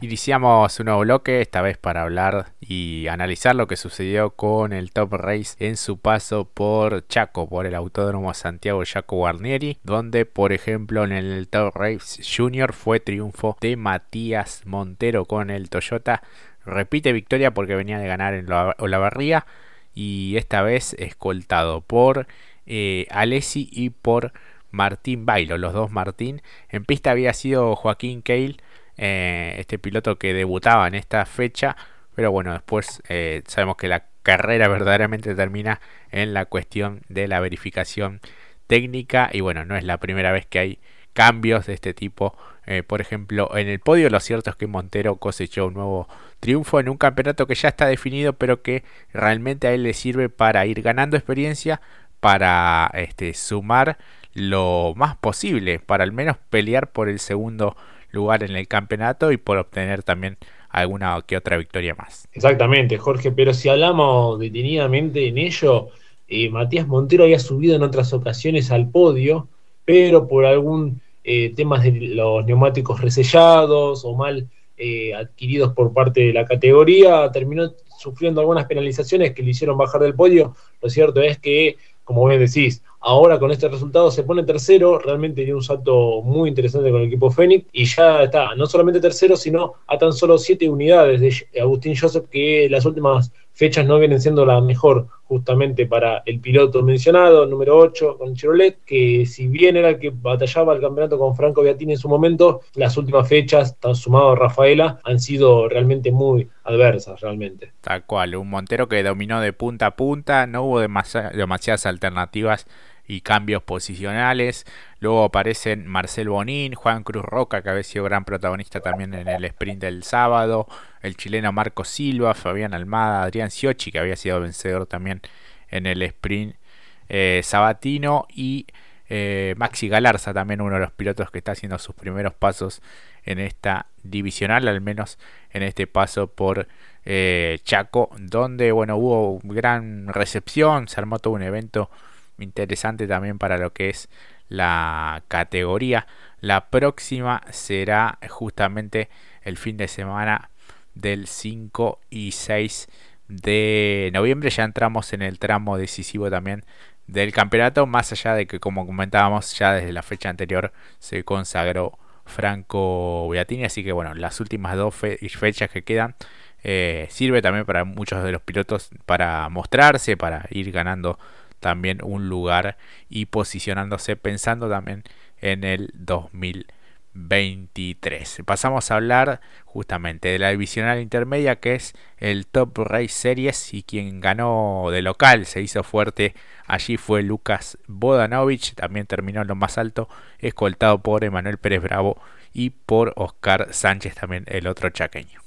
Iniciamos un nuevo bloque, esta vez para hablar y analizar lo que sucedió con el Top Race en su paso por Chaco, por el Autódromo Santiago Chaco Guarnieri, donde por ejemplo en el Top Race Junior fue triunfo de Matías Montero con el Toyota. Repite victoria porque venía de ganar en Olavarría y esta vez escoltado por eh, Alessi y por Martín Bailo, los dos Martín. En pista había sido Joaquín Cale eh, este piloto que debutaba en esta fecha, pero bueno, después eh, sabemos que la carrera verdaderamente termina en la cuestión de la verificación técnica y bueno, no es la primera vez que hay cambios de este tipo. Eh, por ejemplo, en el podio lo cierto es que Montero cosechó un nuevo triunfo en un campeonato que ya está definido, pero que realmente a él le sirve para ir ganando experiencia, para este, sumar lo más posible, para al menos pelear por el segundo lugar en el campeonato y por obtener también alguna que otra victoria más. Exactamente, Jorge, pero si hablamos detenidamente en ello, eh, Matías Montero había subido en otras ocasiones al podio, pero por algún eh, tema de los neumáticos resellados o mal eh, adquiridos por parte de la categoría, terminó sufriendo algunas penalizaciones que le hicieron bajar del podio. Lo cierto es que, como bien decís, Ahora con este resultado se pone tercero, realmente dio un salto muy interesante con el equipo Fénix y ya está, no solamente tercero, sino a tan solo siete unidades de Agustín Joseph, que las últimas fechas no vienen siendo la mejor justamente para el piloto mencionado, número 8 con Chevrolet, que si bien era el que batallaba el campeonato con Franco Beatini en su momento, las últimas fechas, tan sumado a Rafaela, han sido realmente muy adversas, realmente. Tal cual, un Montero que dominó de punta a punta, no hubo demasiadas alternativas y cambios posicionales. Luego aparecen Marcel Bonín, Juan Cruz Roca, que había sido gran protagonista también en el sprint del sábado, el chileno Marco Silva, Fabián Almada, Adrián Siochi, que había sido vencedor también en el sprint eh, sabatino, y eh, Maxi Galarza, también uno de los pilotos que está haciendo sus primeros pasos en esta divisional, al menos en este paso por eh, Chaco, donde bueno hubo gran recepción, se armó todo un evento interesante también para lo que es la categoría. La próxima será justamente el fin de semana del 5 y 6 de noviembre. Ya entramos en el tramo decisivo también del campeonato, más allá de que como comentábamos ya desde la fecha anterior se consagró Franco Beatini, así que bueno, las últimas dos fechas que quedan eh, sirve también para muchos de los pilotos para mostrarse, para ir ganando también un lugar y posicionándose pensando también en el 2023. Pasamos a hablar justamente de la divisional intermedia que es el Top Race Series y quien ganó de local se hizo fuerte allí fue Lucas Bodanovich, también terminó en lo más alto, escoltado por Emanuel Pérez Bravo y por Oscar Sánchez también el otro chaqueño.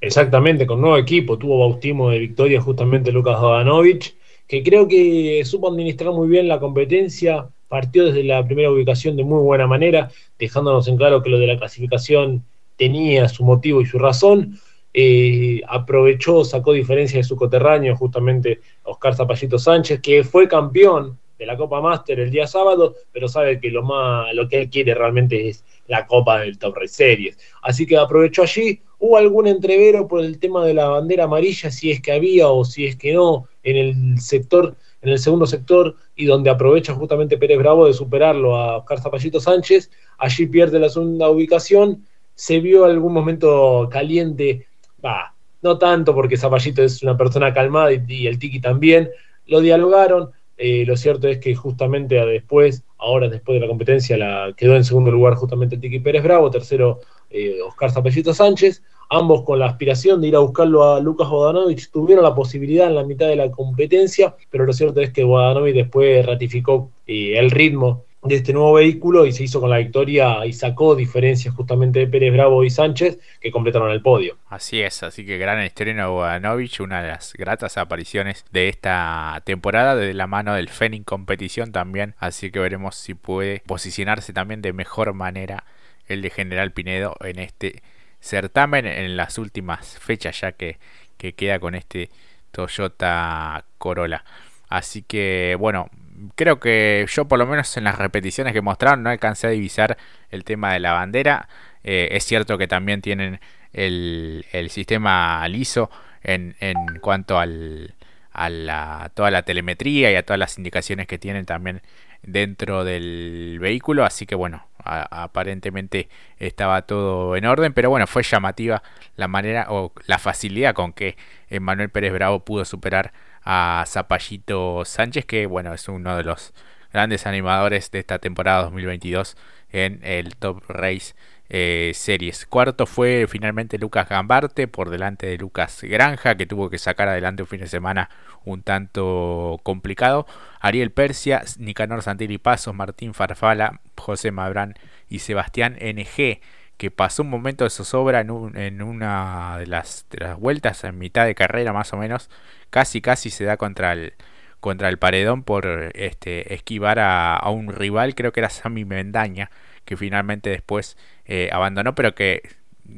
Exactamente, con nuevo equipo, tuvo bautismo de victoria justamente Lucas Bodanovich que creo que supo administrar muy bien la competencia, partió desde la primera ubicación de muy buena manera, dejándonos en claro que lo de la clasificación tenía su motivo y su razón. Eh, aprovechó, sacó diferencia de su coterráneo, justamente Oscar Zapallito Sánchez, que fue campeón de la Copa Master el día sábado, pero sabe que lo, más, lo que él quiere realmente es la Copa del Top Race Series. Así que aprovechó allí. Hubo algún entrevero por el tema de la bandera amarilla, si es que había o si es que no, en el sector, en el segundo sector, y donde aprovecha justamente Pérez Bravo de superarlo a Oscar Zapallito Sánchez. Allí pierde la segunda ubicación. Se vio algún momento caliente, va, no tanto porque Zapallito es una persona calmada y el Tiki también. Lo dialogaron, eh, lo cierto es que justamente después, ahora después de la competencia, la quedó en segundo lugar justamente Tiki Pérez Bravo, tercero eh, Oscar Zapellito Sánchez, ambos con la aspiración de ir a buscarlo a Lucas Bodanovich, tuvieron la posibilidad en la mitad de la competencia, pero lo cierto es que Bodanovich después ratificó eh, el ritmo de este nuevo vehículo y se hizo con la victoria y sacó diferencias justamente de Pérez Bravo y Sánchez que completaron el podio. Así es, así que gran estreno Bodanovich, una de las gratas apariciones de esta temporada de la mano del Fenning Competición también, así que veremos si puede posicionarse también de mejor manera el de General Pinedo en este certamen en las últimas fechas ya que, que queda con este Toyota Corolla. Así que bueno, creo que yo por lo menos en las repeticiones que mostraron no alcancé a divisar el tema de la bandera. es cierto que también tienen el, el sistema liso en, en cuanto al, a la, toda la telemetría y a todas las indicaciones que tienen también dentro del vehículo. Así que bueno, aparentemente estaba todo en orden. Pero bueno, fue llamativa la manera o la facilidad con que Manuel Pérez Bravo pudo superar a Zapallito Sánchez, que bueno, es uno de los grandes animadores de esta temporada 2022 en el Top Race eh, series. Cuarto fue finalmente Lucas Gambarte por delante de Lucas Granja, que tuvo que sacar adelante un fin de semana un tanto complicado. Ariel Persia, Nicanor Santilli Pasos, Martín Farfala, José Mabrán y Sebastián NG, que pasó un momento de zozobra en, en una de las, de las vueltas, en mitad de carrera más o menos, casi casi se da contra el contra el paredón por este esquivar a, a un rival, creo que era Sammy Mendaña, que finalmente después eh, abandonó, pero que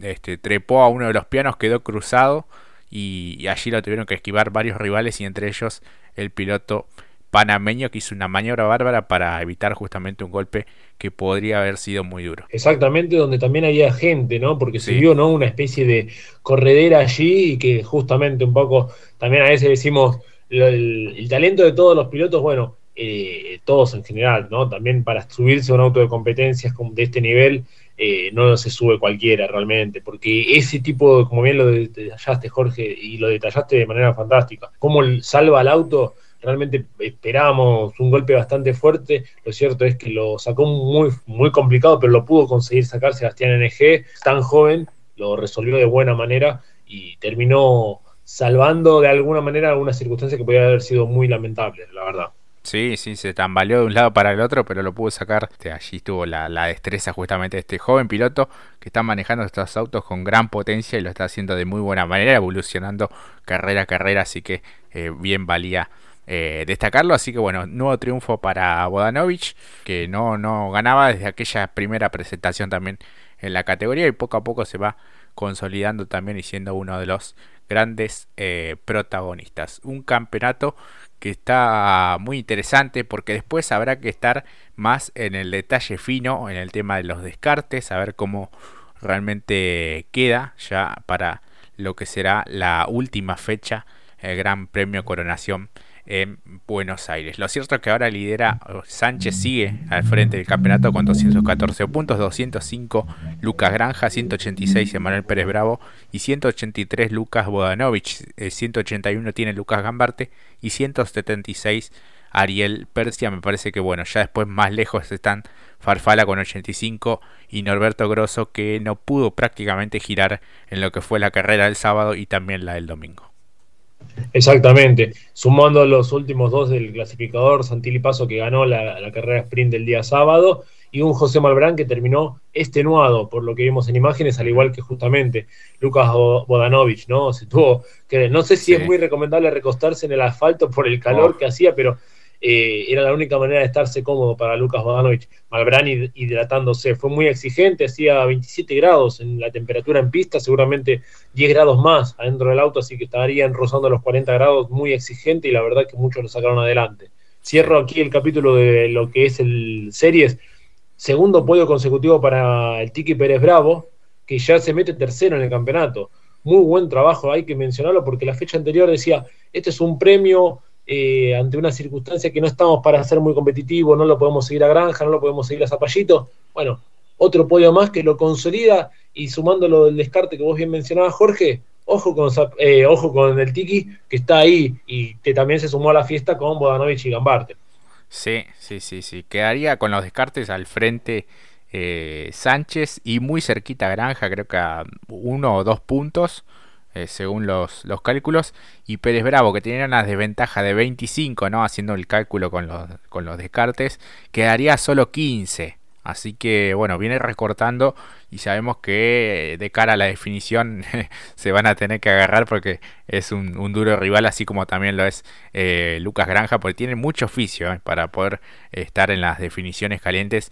este, trepó a uno de los pianos, quedó cruzado y, allí lo tuvieron que esquivar varios rivales y entre ellos el piloto panameño que hizo una maniobra bárbara para evitar justamente un golpe que podría haber sido muy duro. Exactamente, donde también había gente, ¿no? Porque se vio, ¿no? Una especie de corredera allí y que justamente un poco, también a veces decimos, el talento de todos los pilotos, bueno, eh, todos en general, ¿no? También para subirse a un auto de competencias de este nivel, eh, no se sube cualquiera realmente, porque ese tipo, como bien lo detallaste Jorge, y lo detallaste de manera fantástica, cómo salva al auto, realmente esperábamos un golpe bastante fuerte, lo cierto es que lo sacó muy, muy complicado, pero lo pudo conseguir sacar Sebastián NG, tan joven, lo resolvió de buena manera y terminó salvando de alguna manera alguna circunstancia que podría haber sido muy lamentable, la verdad. Sí, sí, se tambaleó de un lado para el otro, pero lo pudo sacar. Este, allí estuvo la, destreza justamente de este joven piloto que está manejando estos autos con gran potencia y lo está haciendo de muy buena manera, evolucionando carrera a carrera, así que eh, bien valía eh, destacarlo. Así que bueno, nuevo triunfo para Bodanovich, que no, no ganaba desde aquella primera presentación también en la categoría y poco a poco se va consolidando también y siendo uno de los grandes eh, protagonistas. Un campeonato que está muy interesante porque después habrá que estar más en el detalle fino, en el tema de los descartes, a ver cómo realmente queda ya para lo que será la última fecha, el Gran Premio Coronación en Buenos Aires. Lo cierto es que ahora lidera Sánchez sigue al frente del campeonato con 214 puntos, 205 Lucas Granja, 186 Emanuel Pérez Bravo y 183 Lucas Bodanovich, 181 tiene Lucas Gambarte y 176 Ariel Persia. Me parece que bueno, ya después más lejos están Farfala con 85 y Norberto Grosso que no pudo prácticamente girar en lo que fue la carrera del sábado y también la del domingo. Exactamente, sumando los últimos dos del clasificador, Santilli Paso que ganó la, carrera sprint del día sábado y un José Malbrán que terminó extenuado por lo que vimos en imágenes, al igual que justamente Lucas Bodanovich, ¿no? Se tuvo que, no sé si es muy recomendable recostarse en el asfalto por el calor que hacía, pero eh, era la única manera de estarse cómodo para Lucas Bodanovich. Malbrán hidratándose, fue muy exigente, hacía 27 grados en la temperatura en pista, seguramente 10 grados más adentro del auto, así que estarían rozando los 40 grados, muy exigente y la verdad que muchos lo sacaron adelante. Cierro aquí el capítulo de lo que es el Series, segundo podio consecutivo para el Tiki Pérez Bravo, que ya se mete tercero en el campeonato. Muy buen trabajo, hay que mencionarlo porque la fecha anterior decía, este es un premio eh, ante una circunstancia que no estamos para ser muy competitivos, no lo podemos seguir a Granja, no lo podemos seguir a Zapallito. Bueno, otro podio más que lo consolida y sumándolo del descarte que vos bien mencionabas, Jorge, ojo con, eh, ojo con el Tiki que está ahí y que también se sumó a la fiesta con Bodanovich y Gambarte. Sí, sí, sí, sí. Quedaría con los descartes al frente eh, Sánchez y muy cerquita Granja, creo que a uno o dos puntos. Eh, según los, los, cálculos, y Pérez Bravo, que tenía una desventaja de 25, ¿no? haciendo el cálculo con los, con los descartes, quedaría solo 15. Así que bueno, viene recortando y sabemos que de cara a la definición se van a tener que agarrar porque es un, duro rival, así como también lo es eh, Lucas Granja, porque tiene mucho oficio eh, para poder estar en las definiciones calientes.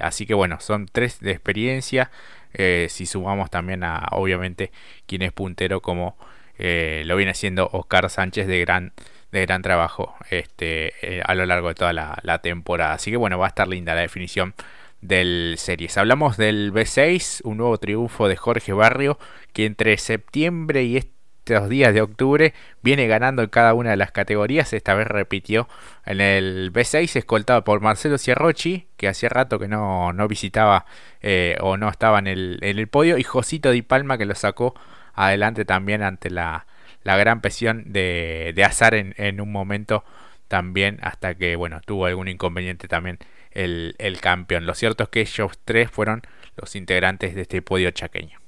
así que bueno, son tres de experiencia. Eh, si sumamos también a obviamente quien es puntero como eh, lo viene haciendo Oscar Sánchez de gran de gran trabajo este, eh, a lo largo de toda la, temporada. Así que bueno, va a estar linda la definición del series. Hablamos del B6, un nuevo triunfo de Jorge Barrio que entre septiembre y estos días de octubre viene ganando en cada una de las categorías. Esta vez repitió en el B6, escoltado por Marcelo Ciarrochi, que hacía rato que no, no visitaba eh, o no estaba en el, en el podio, y Josito Di Palma que lo sacó adelante también ante la, la gran presión de, de Azar en, en un momento también hasta que bueno tuvo algún inconveniente también el, el, campeón. Lo cierto es que ellos tres fueron los integrantes de este podio chaqueño.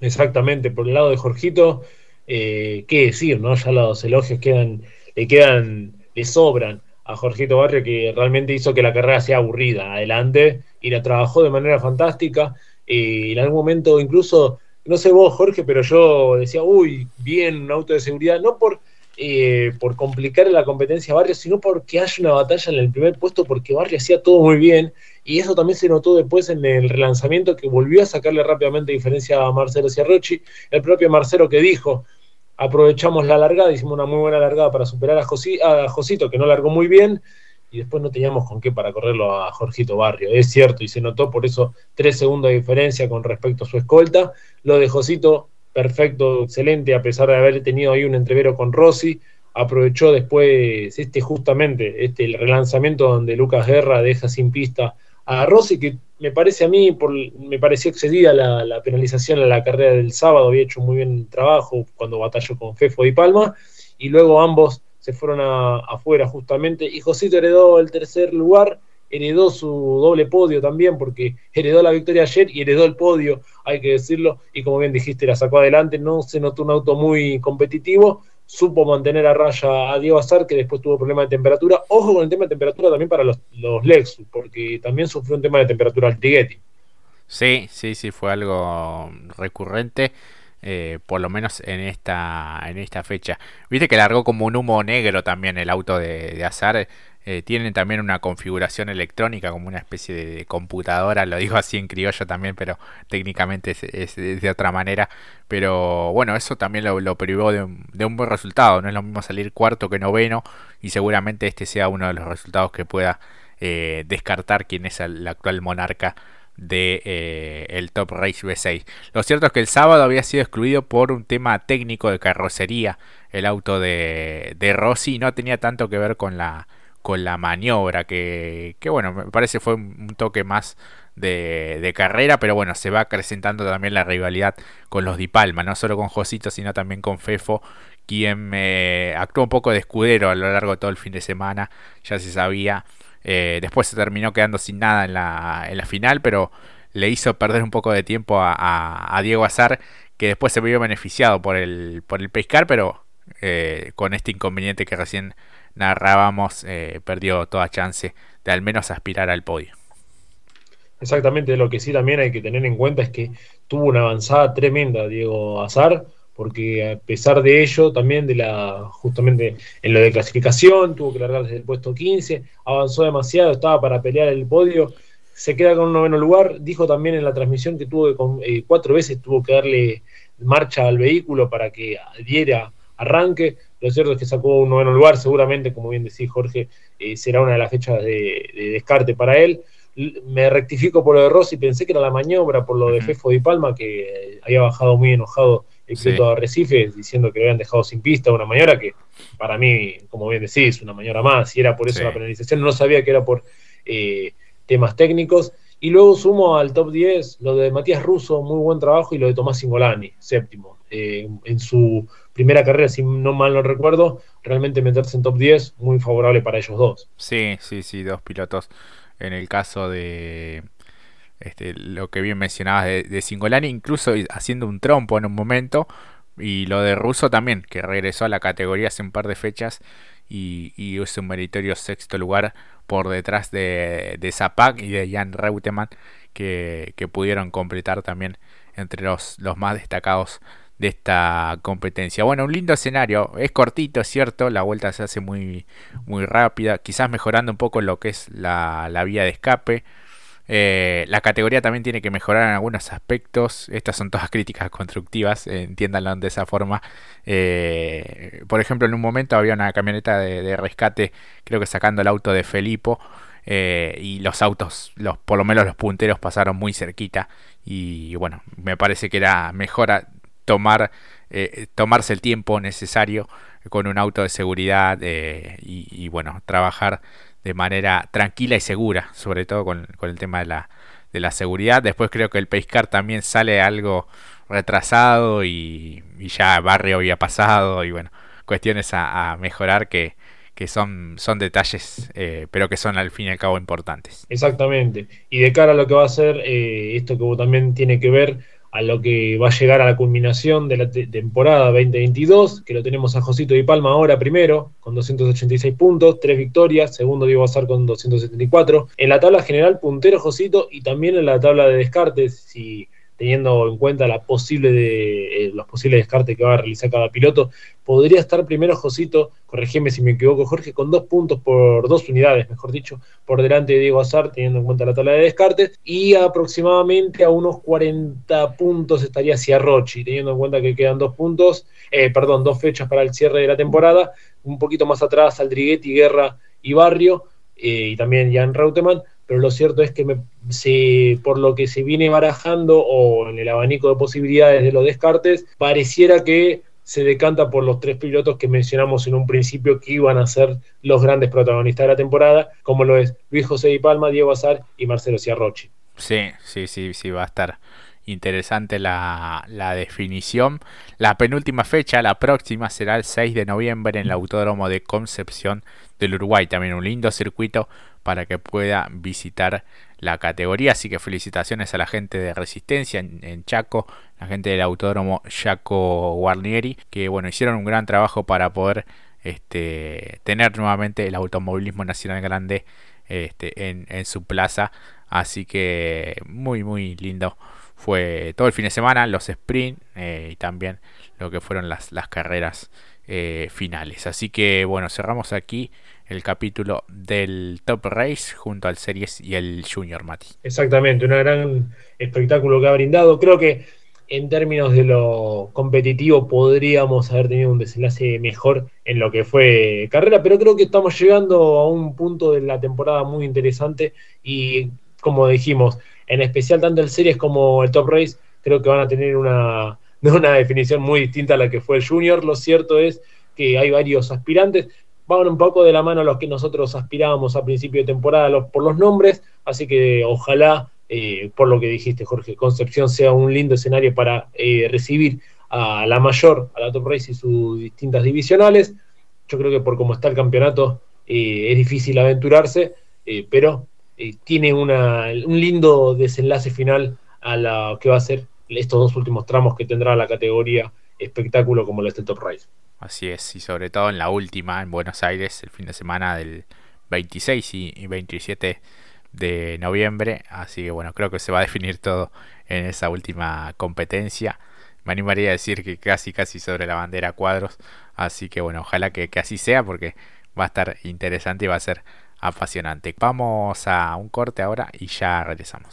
Exactamente, por el lado de Jorgito, eh, qué decir, ¿no? Ya los elogios quedan, le quedan, le sobran a Jorgito Barrio que realmente hizo que la carrera sea aburrida adelante y la trabajó de manera fantástica. Eh, en algún momento incluso, no sé vos Jorge, pero yo decía, uy, bien, un auto de seguridad, no por eh, por complicar la competencia a Barrio, sino porque hay una batalla en el primer puesto, porque Barrio hacía todo muy bien, y eso también se notó después en el relanzamiento, que volvió a sacarle rápidamente diferencia a Marcelo Ciarrochi, el propio Marcelo que dijo, aprovechamos la largada, hicimos una muy buena largada para superar a, a Josito, que no largó muy bien, y después no teníamos con qué para correrlo a Jorgito Barrio, es cierto, y se notó por eso tres segundos de diferencia con respecto a su escolta, lo de Josito perfecto, excelente, a pesar de haber tenido ahí un entrevero con Rossi. Aprovechó después este justamente este el relanzamiento donde Lucas Guerra deja sin pista a Rossi, que me parece a mí, por, me pareció excedida la, penalización en la carrera del sábado, había hecho muy bien el trabajo cuando batalló con Fefo y Palma, y luego ambos se fueron afuera justamente, y Josito heredó el tercer lugar, heredó su doble podio también, porque heredó la victoria ayer y heredó el podio, hay que decirlo, y como bien dijiste, la sacó adelante, no se notó un auto muy competitivo, supo mantener a raya a Diego Azar, que después tuvo problemas de temperatura. Ojo con el tema de temperatura también para los, los Lexus, porque también sufrió un tema de temperatura al Triguetti. Sí, sí, sí, fue algo recurrente. Eh, por lo menos en esta en esta fecha. Viste que largó como un humo negro también el auto de, de Azar. Eh, tienen también una configuración electrónica como una especie de, computadora, lo digo así en criollo también, pero técnicamente es, de otra manera. Pero bueno, eso también lo, privó de un, buen resultado. No es lo mismo salir cuarto que noveno y seguramente este sea uno de los resultados que pueda eh, descartar quién es el actual monarca de eh, el Top Race V6. Lo cierto es que el sábado había sido excluido por un tema técnico de carrocería el auto de, de Rossi no tenía tanto que ver con la con la maniobra que, que bueno me parece fue un toque más de, de, carrera pero bueno se va acrecentando también la rivalidad con los Di Palma no solo con Josito sino también con Fefo quien me actuó un poco de escudero a lo largo de todo el fin de semana ya se sabía eh, después se terminó quedando sin nada en la, final, pero le hizo perder un poco de tiempo a, a, Diego Azar, que después se vio beneficiado por el, por el pescar, pero eh, con este inconveniente que recién narrábamos, eh, perdió toda chance de al menos aspirar al podio. Exactamente, lo que sí también hay que tener en cuenta es que tuvo una avanzada tremenda Diego Azar, porque a pesar de ello, también de la, justamente en lo de clasificación, tuvo que largar desde el puesto 15, avanzó demasiado, estaba para pelear el podio, se queda con un noveno lugar, dijo también en la transmisión que tuvo que, eh, cuatro veces tuvo que darle marcha al vehículo para que diera arranque, lo cierto es que sacó un noveno lugar, seguramente, como bien decís Jorge, eh, será una de las fechas de, de, descarte para él. Me rectifico por lo de Rossi, pensé que era la maniobra por lo de Fefo Di Palma, que había bajado muy enojado excepto sí. Arrecife, diciendo que lo habían dejado sin pista una maniobra que para mí, como bien decís, una maniobra más, y era por eso sí. la penalización, no sabía que era por eh, temas técnicos. Y luego sumo al top 10 lo de Matías Russo, muy buen trabajo, y lo de Tomás Singolani, séptimo. Eh, en su primera carrera, si no mal no recuerdo, realmente meterse en top 10, muy favorable para ellos dos. Sí, sí, sí, dos pilotos. En el caso de, este, lo que bien mencionabas de, de, Singolani, incluso haciendo un trompo en un momento, y lo de Russo también, que regresó a la categoría hace un par de fechas y, y es un meritorio sexto lugar por detrás de, de Zapac y de Jan Reutemann, que, que, pudieron completar también entre los, los más destacados de esta competencia. Bueno, un lindo escenario, es cortito, es cierto, la vuelta se hace muy, muy rápida, quizás mejorando un poco lo que es la, la vía de escape. Eh, la categoría también tiene que mejorar en algunos aspectos. Estas son todas críticas constructivas, eh, entiéndanlo de esa forma. Eh, por ejemplo, en un momento había una camioneta de, rescate, creo que sacando el auto de Felipo, eh, y los autos, los, por lo menos los punteros pasaron muy cerquita y bueno, me parece que era mejor tomar, tomarse el tiempo necesario con un auto de seguridad y, bueno, trabajar de manera tranquila y segura, sobre todo con, el tema de la, de la seguridad. Después creo que el Pacecar también sale algo retrasado y, ya Barrio había pasado y bueno, cuestiones a, mejorar que, que son, son detalles, eh, pero que son al fin y al cabo importantes. Exactamente. Y de cara a lo que va a ser, eh, esto que también tiene que ver a lo que va a llegar a la culminación de la temporada 2022, que lo tenemos a Josito Di Palma ahora primero, con 286 puntos, tres victorias, segundo Diego Azar con 274. En la tabla general, puntero Josito y también en la tabla de descartes, si teniendo en cuenta la posible de, eh, los posibles descartes que va a realizar cada piloto, podría estar primero Josito, corregime si me equivoco Jorge, con dos puntos por dos unidades, mejor dicho, por delante de Diego Azar, teniendo en cuenta la tabla de descartes, y aproximadamente a unos 40 puntos estaría Ciarrochi, teniendo en cuenta que quedan dos puntos, eh, perdón, dos fechas para el cierre de la temporada, un poquito más atrás Aldriguetti, Guerra y Barrio, eh, y también Jan Reutemann, pero lo cierto es que me, por lo que se viene barajando o en el abanico de posibilidades de los descartes, pareciera que se decanta por los tres pilotos que mencionamos en un principio que iban a ser los grandes protagonistas de la temporada, como lo es Luis José y Palma, Diego Azar y Marcelo Ciarrochi. Sí, sí, sí, sí, va a estar interesante la, la, definición. La penúltima fecha, la próxima, será el 6 de noviembre en el Autódromo de Concepción del Uruguay. También un lindo circuito para que pueda visitar la categoría. Así que felicitaciones a la gente de Resistencia en, Chaco, la gente del Autódromo Chaco Guarnieri, que bueno, hicieron un gran trabajo para poder este, tener nuevamente el automovilismo nacional grande este, en, su plaza. Así que muy, muy lindo fue todo el fin de semana, los sprint eh, y también lo que fueron las, carreras eh, finales. Así que bueno, cerramos aquí el capítulo del Top Race junto al Series y el Junior Mati. Exactamente, un gran espectáculo que ha brindado. Creo que en términos de lo competitivo podríamos haber tenido un desenlace mejor en lo que fue carrera, pero creo que estamos llegando a un punto de la temporada muy interesante y como dijimos, en especial tanto el Series como el Top Race, creo que van a tener una, una definición muy distinta a la que fue el Junior. Lo cierto es que hay varios aspirantes van un poco de la mano a los que nosotros aspirábamos a principio de temporada por los nombres, así que ojalá, eh, por lo que dijiste Jorge, Concepción sea un lindo escenario para eh, recibir a la mayor, a la Top Race y sus distintas divisionales. Yo creo que por cómo está el campeonato eh, es difícil aventurarse, pero tiene un lindo desenlace final a lo que va a ser estos dos últimos tramos que tendrá la categoría espectáculo como la este Top Race. Así es, y sobre todo en la última, en Buenos Aires, el fin de semana del 26 y 27 de noviembre. Así que bueno, creo que se va a definir todo en esa última competencia. Me animaría a decir que casi, casi sobre la bandera cuadros. Así que bueno, ojalá que, que así sea porque va a estar interesante y va a ser apasionante. Vamos a un corte ahora y ya regresamos.